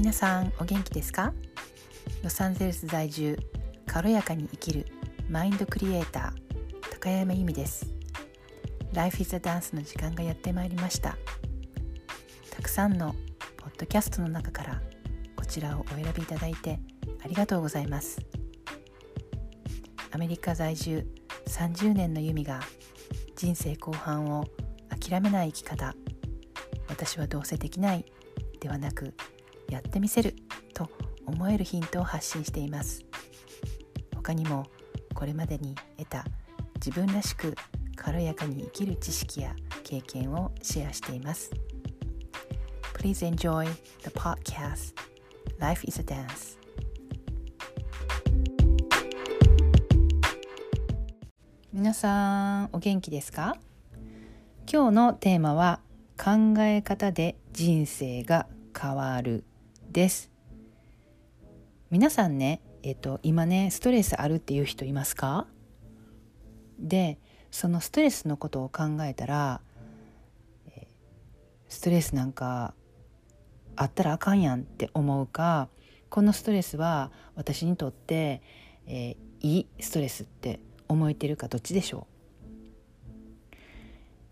皆さんお元気ですか？ロサンゼルス在住軽やかに生きるマインドクリエイター高山由美です。Life is a Dance の時間がやってまいりました。たくさんのポッドキャストの中からこちらをお選びいただいてありがとうございます。アメリカ在住30年の由美が人生後半を諦めない生き方。私はどうせできないではなくやってみせると思えるヒントを発信しています。他にもこれまでに得た自分らしく軽やかに生きる知識や経験をシェアしています。Please enjoy the podcast. Life is a Dance. 皆さんお元気ですか？今日のテーマは考え方で人生が変わる。です。皆さんねえっと今ねストレスあるっていう人いますか？でそのストレスのことを考えたらストレスなんかあったらあかんやんって思うかこのストレスは私にとって、えー、いいストレスって思えてるかどっちでしょ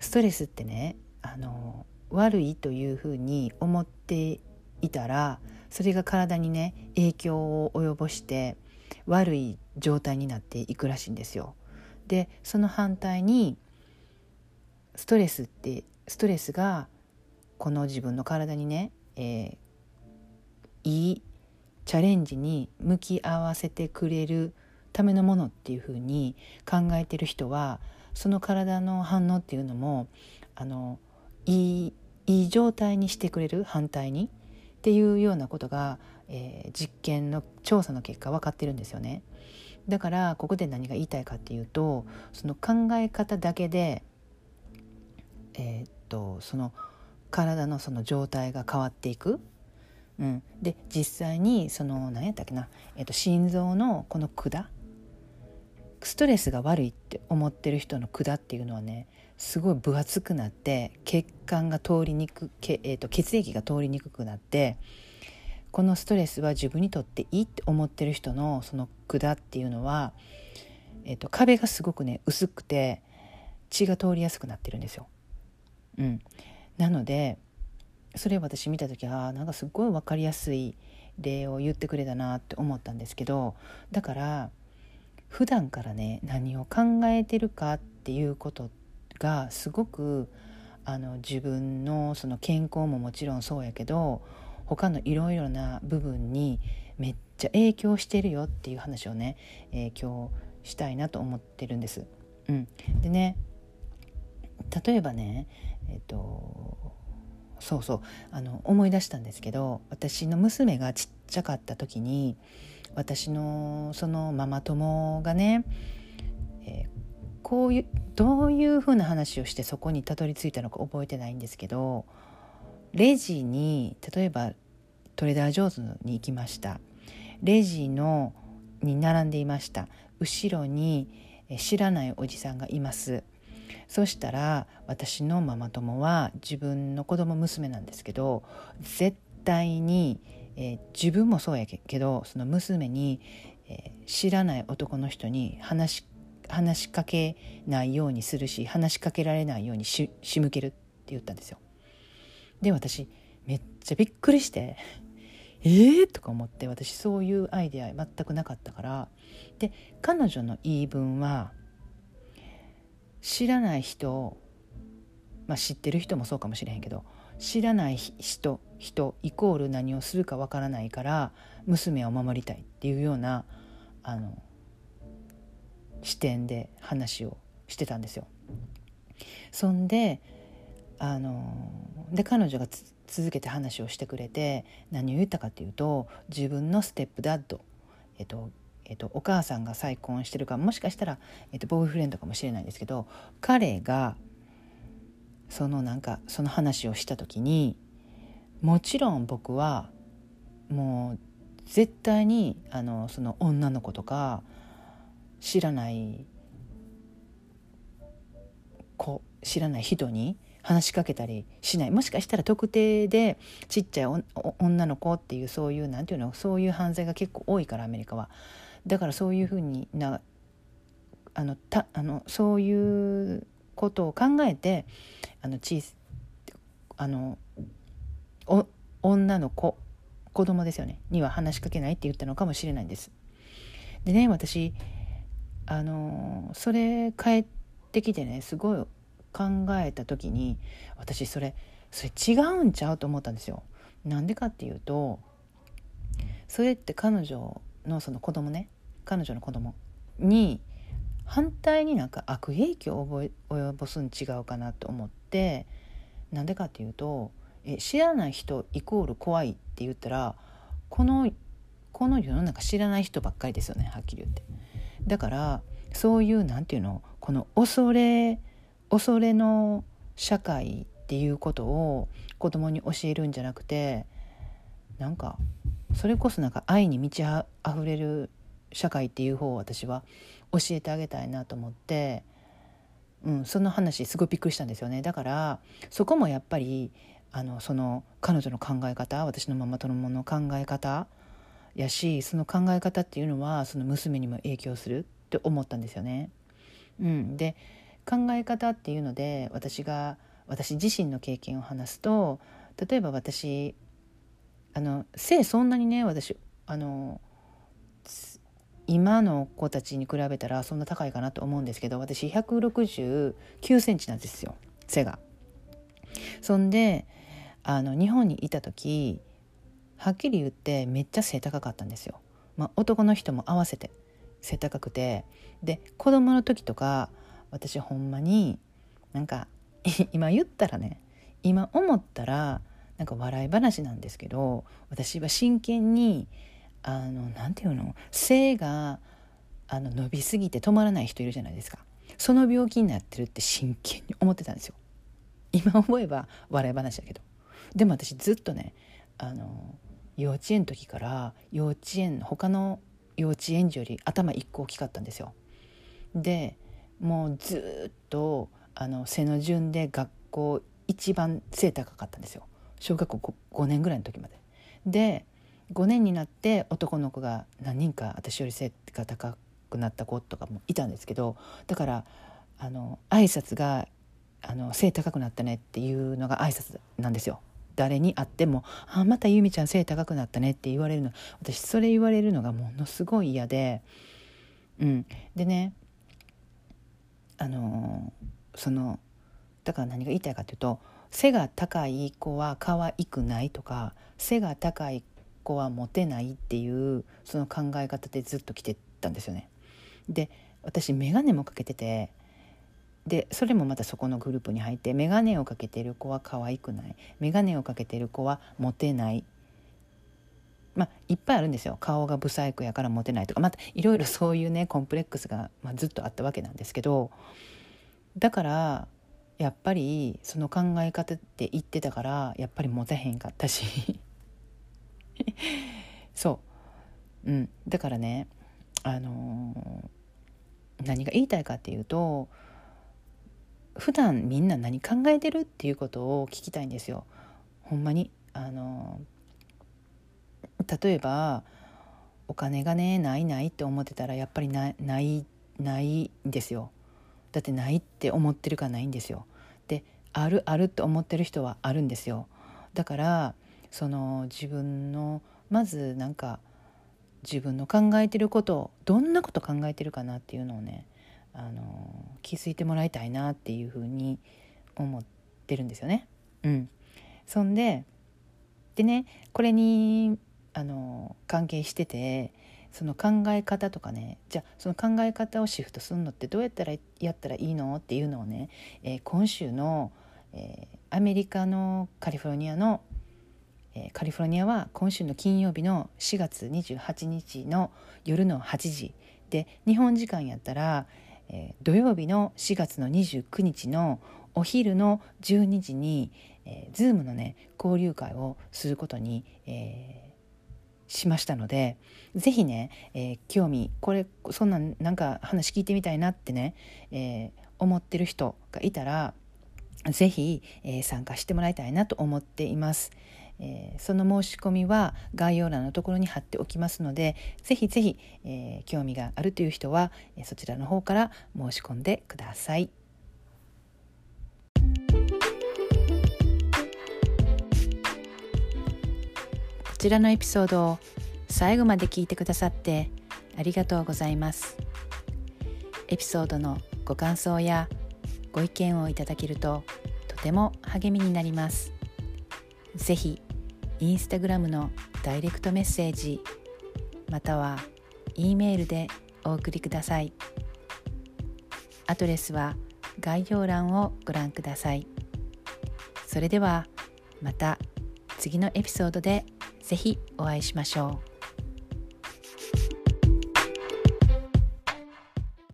う？ストレスってねあの悪いというふうに思っていたらそれが体にね影響を及ぼして悪い状態になっていくらしいんですよ。でその反対にストレスってストレスがこの自分の体にね、えー、いいチャレンジに向き合わせてくれるためのものっていうふうに考えてる人はその体の反応っていうのもあのいいいい状態にしてくれる反対にっていうようなことが、えー、実験の調査の結果分かってるんですよね。だからここで何が言いたいかっていうとその考え方だけで、えー、っとその体のその状態が変わっていく。うん、で実際にその何やったっけな、えー、っと心臓のこの管ストレスが悪いって思ってる人の管っていうのはねすごい分厚くなって血管が通りにくけ、えーと、血液が通りにくくなってこのストレスは自分にとっていいって思ってる人のその管っていうのは、えーと、壁がすごくね薄くて血が通りやすくなってるんですよ。うん、なのでそれを私見た時はなんかすごい分かりやすい例を言ってくれたなって思ったんですけどだから普段からね何を考えてるかっていうことがすごくあの自分のその健康ももちろんそうやけど他のいろいろな部分にめっちゃ影響してるよっていう話をね、えー、今日したいなと思ってるんです。うん、でね例えばねえっ、ー、とそうそうあの思い出したんですけど私の娘がちっちゃかった時に私のそのママ友がね、えー、こういうどういうふうな話をしてそこにたどり着いたのか覚えてないんですけどレジに例えばトレーダー・ジョーズに行きました。レジのに並んでいました。後ろに知らないおじさんがいます。そしたら私のママ友は自分の子供娘なんですけど絶対にえー、自分もそうやけどその娘に、えー、知らない男の人に話し話しかけないようにするし話しかけられないようにし仕向けるって言ったんですよ。で私めっちゃびっくりして「えー?」とか思って私そういうアイデア全くなかったからで彼女の言い分は知らない人まあ知ってる人もそうかもしれへんけど知らない人人イコール何をするかわからないから娘を守りたいっていうようなあの視点で話をしてたんですよ。そんであので彼女が続けて話をしてくれて何を言ったかっていうと自分のステップダッド、えっとえっと、お母さんが再婚してるかもしかしたら、えっと、ボーイフレンドかもしれないんですけど彼がそのなんかその話をした時にもちろん僕はもう絶対にあのその女の子とか知らない子知らない人に話しかけたりしないもしかしたら特定でちっちゃい女の子っていうそういうなんていうのそういう犯罪が結構多いからアメリカは。だからそういうふうになあのたあのそういうことを考えてあの小あの女の子子供ですよねには話しかけないって言ったのかもしれないんです。でね私あのそれ帰ってきてねすごい考えた時に私それそれ違うんちゃうと思ったんですよ。なんでかっていうとそれって彼女のその子供ね彼女の子供に反対になんか悪影響を及ぼすん違うかなと思ってなんでかっていうとえ知らない人イコール怖いって言ったらこのこの世の中知らない人ばっかりですよねはっきり言って。だからそういうなんていうのこの恐れ恐れの社会っていうことを子供に教えるんじゃなくてなんかそれこそなんか愛に満ちあふれる社会っていう方を私は教えてあげたいなと思って、うん、その話すごいびっくりしたんですよねだからそこもやっぱりあのその彼女の考え方私のママ友の考え方やしその考え方っていうのはその娘にも影響するって思ったんですよね。うん、で考え方っていうので私が私自身の経験を話すと例えば私あの背そんなにね私あの今の子たちに比べたらそんな高いかなと思うんですけど私169センチなんですよ背が。そんであの日本にいた時はっきり言ってめっちゃ背高かったんですよ。まあ、男の人も合わせて背高くてで子供の時とか私ほんまになんか 今言ったらね今思ったらなんか笑い話なんですけど私は真剣にあのなんていうの？背があの伸びすぎて止まらない人いるじゃないですか。その病気になってるって真剣に思ってたんですよ。今思えば笑い話だけど。でも私ずっとねあの幼稚園の時から幼稚園他の幼稚園児より頭1個大きかったんですよ。でもうずっとあの背の順で学校一番背高かったんですよ。小学校 5, 5年ぐらいの時まで。で5年になって男の子が何人か私より背が高くなった子とかもいたんですけどだからあの挨拶があの背高くなったねっていうのが挨拶なんですよ。誰に会っても「あまた由美ちゃん背高くなったね」って言われるの私それ言われるのがものすごい嫌で、うん、でねあのそのだから何が言いたいかというと背が高い子は可愛くないとか背が高い子はモテないっていうその考え方でずっと来てたんですよね。で私眼鏡もかけててでそれもまたそこのグループに入って眼鏡をかけてる子は可愛くない。眼鏡をかけてる子はモテない。まあいっぱいあるんですよ。顔がブサイクやからモテないとか。またいろいろそういうねコンプレックスが、まあ、ずっとあったわけなんですけど。だからやっぱりその考え方って言ってたからやっぱりモテへんかったし。そう、うん、だからねあのー、何が言いたいかっていうと普段みんな何考えてるっていうことを聞きたいんですよ。ほんまにあの例えばお金がねないないって思ってたらやっぱりないないないんですよ。だってないって思ってるかないんですよ。であるあるって思ってる人はあるんですよ。だからその自分のまずなんか自分の考えてることをどんなこと考えてるかなっていうのをねあの気づいてもらいたいなっていうふうに思ってるんですよね。うん、そんででねこれにあの関係しててその考え方とかねじゃあその考え方をシフトするのってどうやったらやったらいいのっていうのをね、えー、今週の、えー、アメリカのカリフォルニアの、カリフォルニアは今週の金曜日の4月28日の夜の8時で日本時間やったら、土曜日の4月の29日のお昼の12時に、えー、Zoom のね交流会をすることに、えー、しましたので是非ね、えー、興味これそんなんなんか話聞いてみたいなってね、え思ってる人がいたらぜひ、えー、参加してもらいたいなと思っています。えー、その申し込みは概要欄のところに貼っておきますのでぜひぜひ、えー、興味があるという人は、えそちらの方から申し込んでください。こちらのエピソードを最後まで聞いてくださってありがとうございます。エピソードのご感想やご意見をいただけるととても励みになります。ぜひインスタグラムのダイレクトメッセージまたは E メールでお送りくださいアドレスは概要欄をご覧くださいそれではまた次のエピソードで是非お会いしましょう。